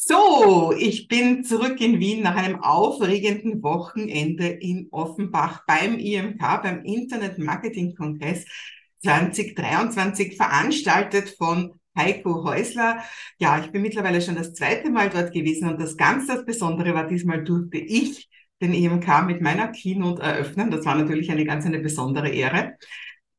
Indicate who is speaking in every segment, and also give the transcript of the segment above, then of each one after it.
Speaker 1: So, ich bin zurück in Wien nach einem aufregenden Wochenende in Offenbach beim IMK, beim Internet Marketing Kongress 2023, veranstaltet von Heiko Häusler. Ja, ich bin mittlerweile schon das zweite Mal dort gewesen und das ganz das Besondere war, diesmal durfte ich den IMK mit meiner Keynote eröffnen. Das war natürlich eine ganz eine besondere Ehre.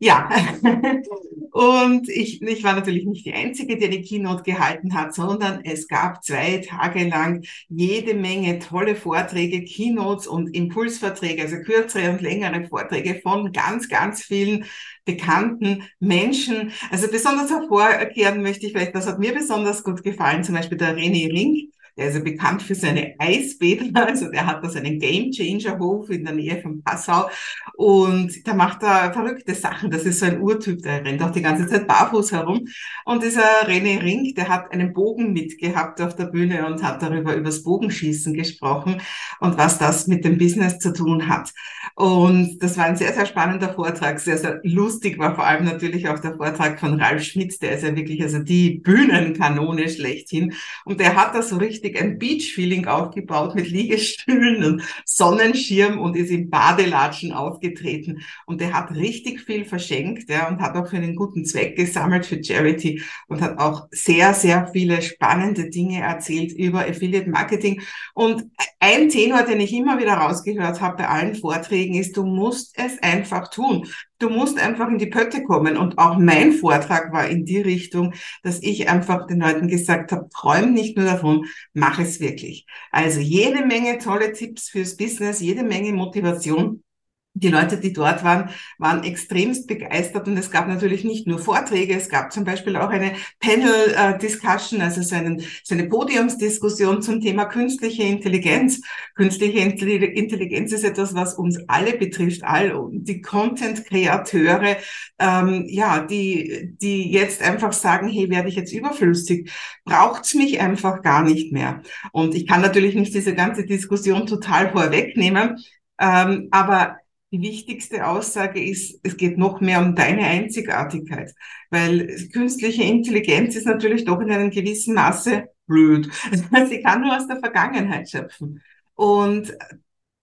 Speaker 1: Ja, und ich, ich war natürlich nicht die Einzige, die die Keynote gehalten hat, sondern es gab zwei Tage lang jede Menge tolle Vorträge, Keynotes und Impulsverträge, also kürzere und längere Vorträge von ganz, ganz vielen bekannten Menschen. Also besonders hervorkehren möchte ich vielleicht, das hat mir besonders gut gefallen, zum Beispiel der René Ring, der ist ja bekannt für seine Eisbäder, also der hat da seinen Game Changer Hof in der Nähe von Passau und der macht da verrückte Sachen. Das ist so ein Urtyp, der rennt auch die ganze Zeit barfuß herum. Und dieser René Ring, der hat einen Bogen mitgehabt auf der Bühne und hat darüber übers Bogenschießen gesprochen und was das mit dem Business zu tun hat. Und das war ein sehr, sehr spannender Vortrag, sehr, sehr lustig war vor allem natürlich auch der Vortrag von Ralf Schmitz, der ist ja wirklich also die Bühnenkanone schlechthin. Und der hat da so richtig richtig ein Beach-Feeling aufgebaut mit Liegestühlen und Sonnenschirm und ist im Badelatschen aufgetreten. Und er hat richtig viel verschenkt ja, und hat auch für einen guten Zweck gesammelt für Charity und hat auch sehr, sehr viele spannende Dinge erzählt über Affiliate Marketing. Und ein Tenor, den ich immer wieder rausgehört habe bei allen Vorträgen, ist, du musst es einfach tun. Du musst einfach in die Pötte kommen. Und auch mein Vortrag war in die Richtung, dass ich einfach den Leuten gesagt habe, träum nicht nur davon, mach es wirklich. Also jede Menge tolle Tipps fürs Business, jede Menge Motivation die Leute, die dort waren, waren extremst begeistert und es gab natürlich nicht nur Vorträge, es gab zum Beispiel auch eine Panel-Discussion, also so, einen, so eine Podiumsdiskussion zum Thema künstliche Intelligenz. Künstliche Intelligenz ist etwas, was uns alle betrifft, all die Content-Kreateure, ähm, ja, die, die jetzt einfach sagen, hey, werde ich jetzt überflüssig, braucht's mich einfach gar nicht mehr. Und ich kann natürlich nicht diese ganze Diskussion total vorwegnehmen, ähm, aber die wichtigste Aussage ist, es geht noch mehr um deine Einzigartigkeit, weil künstliche Intelligenz ist natürlich doch in einem gewissen Maße blöd. Sie kann nur aus der Vergangenheit schöpfen. Und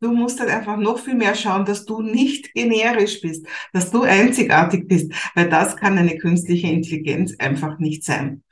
Speaker 1: du musst halt einfach noch viel mehr schauen, dass du nicht generisch bist, dass du einzigartig bist, weil das kann eine künstliche Intelligenz einfach nicht sein.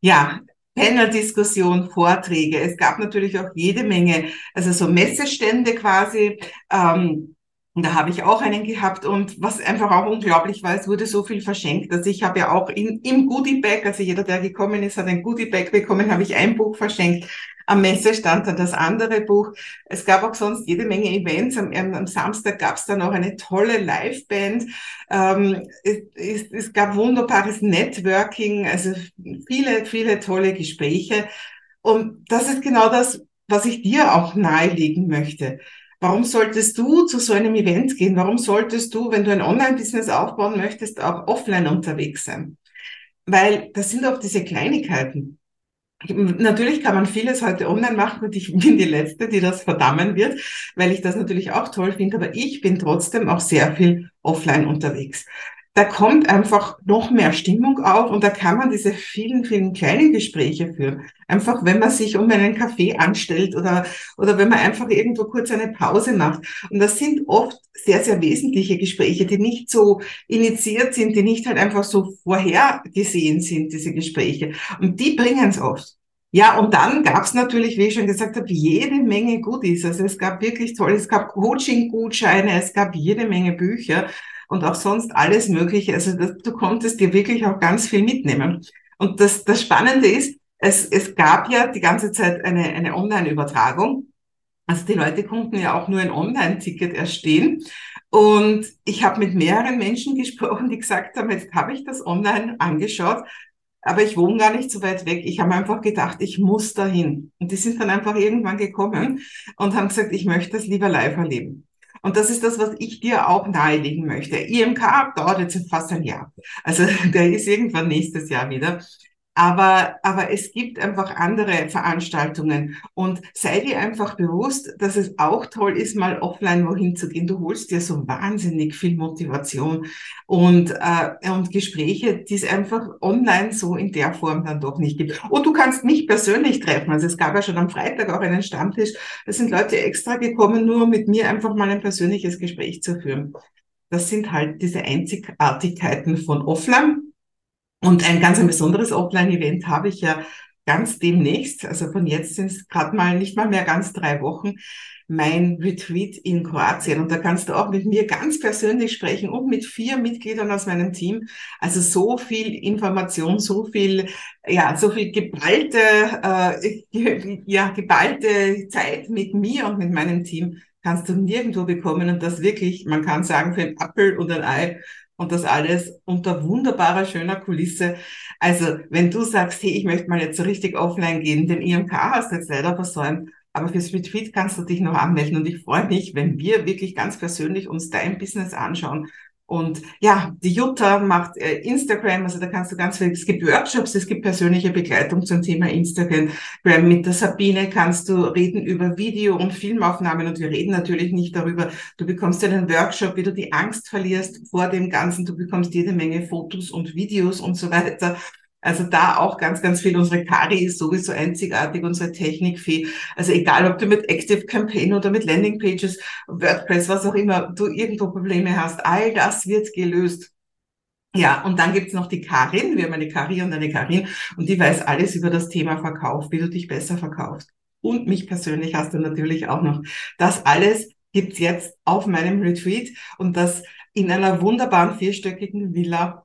Speaker 1: Ja, Panel-Diskussion, Vorträge. Es gab natürlich auch jede Menge, also so Messestände quasi. Ähm, und da habe ich auch einen gehabt und was einfach auch unglaublich war, es wurde so viel verschenkt. Also ich habe ja auch in, im Goodie-Bag, also jeder, der gekommen ist, hat ein Goodie-Bag bekommen, habe ich ein Buch verschenkt. Am Messe stand dann das andere Buch. Es gab auch sonst jede Menge Events. Am, am Samstag gab es dann auch eine tolle Liveband. Ähm, es, es, es gab wunderbares Networking, also viele, viele tolle Gespräche. Und das ist genau das, was ich dir auch nahelegen möchte. Warum solltest du zu so einem Event gehen? Warum solltest du, wenn du ein Online-Business aufbauen möchtest, auch offline unterwegs sein? Weil das sind auch diese Kleinigkeiten. Natürlich kann man vieles heute online machen und ich bin die Letzte, die das verdammen wird, weil ich das natürlich auch toll finde, aber ich bin trotzdem auch sehr viel offline unterwegs da kommt einfach noch mehr Stimmung auf und da kann man diese vielen, vielen kleinen Gespräche führen. Einfach, wenn man sich um einen Kaffee anstellt oder, oder wenn man einfach irgendwo kurz eine Pause macht. Und das sind oft sehr, sehr wesentliche Gespräche, die nicht so initiiert sind, die nicht halt einfach so vorhergesehen sind, diese Gespräche. Und die bringen es oft. Ja, und dann gab es natürlich, wie ich schon gesagt habe, jede Menge Goodies. Also es gab wirklich toll, es gab Coaching-Gutscheine, es gab jede Menge Bücher und auch sonst alles Mögliche. Also das, du konntest dir wirklich auch ganz viel mitnehmen. Und das, das Spannende ist, es, es gab ja die ganze Zeit eine, eine Online-Übertragung. Also die Leute konnten ja auch nur ein Online-Ticket erstehen. Und ich habe mit mehreren Menschen gesprochen, die gesagt haben, jetzt habe ich das online angeschaut, aber ich wohne gar nicht so weit weg. Ich habe einfach gedacht, ich muss dahin. Und die sind dann einfach irgendwann gekommen und haben gesagt, ich möchte das lieber live erleben. Und das ist das, was ich dir auch nahelegen möchte. IMK dauert jetzt fast ein Jahr. Also der ist irgendwann nächstes Jahr wieder. Aber, aber es gibt einfach andere Veranstaltungen und sei dir einfach bewusst, dass es auch toll ist, mal offline wohin zu gehen. Du holst dir so wahnsinnig viel Motivation und, äh, und Gespräche, die es einfach online so in der Form dann doch nicht gibt. Und du kannst mich persönlich treffen. Also es gab ja schon am Freitag auch einen Stammtisch. Da sind Leute extra gekommen, nur mit mir einfach mal ein persönliches Gespräch zu führen. Das sind halt diese Einzigartigkeiten von offline. Und ein ganz ein besonderes Offline-Event habe ich ja ganz demnächst, also von jetzt sind es gerade mal nicht mal mehr ganz drei Wochen, mein Retreat in Kroatien. Und da kannst du auch mit mir ganz persönlich sprechen und mit vier Mitgliedern aus meinem Team. Also so viel Information, so viel, ja, so viel geballte, äh, ja, geballte Zeit mit mir und mit meinem Team kannst du nirgendwo bekommen. Und das wirklich, man kann sagen, für ein Apfel und ein Ei und das alles unter wunderbarer, schöner Kulisse. Also, wenn du sagst, hey, ich möchte mal jetzt so richtig offline gehen, den IMK hast du jetzt leider versäumt, aber fürs Retreat kannst du dich noch anmelden und ich freue mich, wenn wir wirklich ganz persönlich uns dein Business anschauen und ja, die Jutta macht äh, Instagram, also da kannst du ganz viel, es gibt Workshops, es gibt persönliche Begleitung zum Thema Instagram. Mit der Sabine kannst du reden über Video- und Filmaufnahmen und wir reden natürlich nicht darüber. Du bekommst einen Workshop, wie du die Angst verlierst vor dem Ganzen. Du bekommst jede Menge Fotos und Videos und so weiter. Also da auch ganz, ganz viel. Unsere Kari ist sowieso einzigartig, unsere Technikfee. Also egal, ob du mit Active Campaign oder mit Landing Pages, WordPress, was auch immer, du irgendwo Probleme hast, all das wird gelöst. Ja, und dann gibt's noch die Karin. Wir haben eine Kari und eine Karin und die weiß alles über das Thema Verkauf, wie du dich besser verkaufst. Und mich persönlich hast du natürlich auch noch. Das alles gibt's jetzt auf meinem Retreat und das in einer wunderbaren vierstöckigen Villa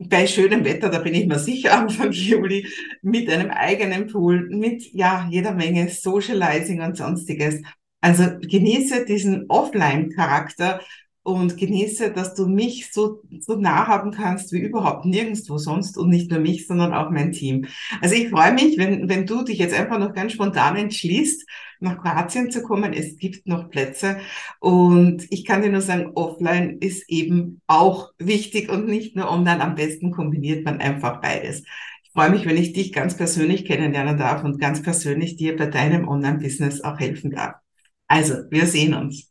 Speaker 1: bei schönem Wetter, da bin ich mir sicher, Anfang Juli, mit einem eigenen Pool, mit ja jeder Menge Socializing und sonstiges. Also genieße diesen Offline-Charakter und genieße, dass du mich so, so nah haben kannst wie überhaupt nirgendwo sonst und nicht nur mich, sondern auch mein Team. Also ich freue mich, wenn, wenn du dich jetzt einfach noch ganz spontan entschließt, nach Kroatien zu kommen. Es gibt noch Plätze und ich kann dir nur sagen, offline ist eben auch wichtig und nicht nur online. Am besten kombiniert man einfach beides. Ich freue mich, wenn ich dich ganz persönlich kennenlernen darf und ganz persönlich dir bei deinem Online-Business auch helfen darf. Also, wir sehen uns.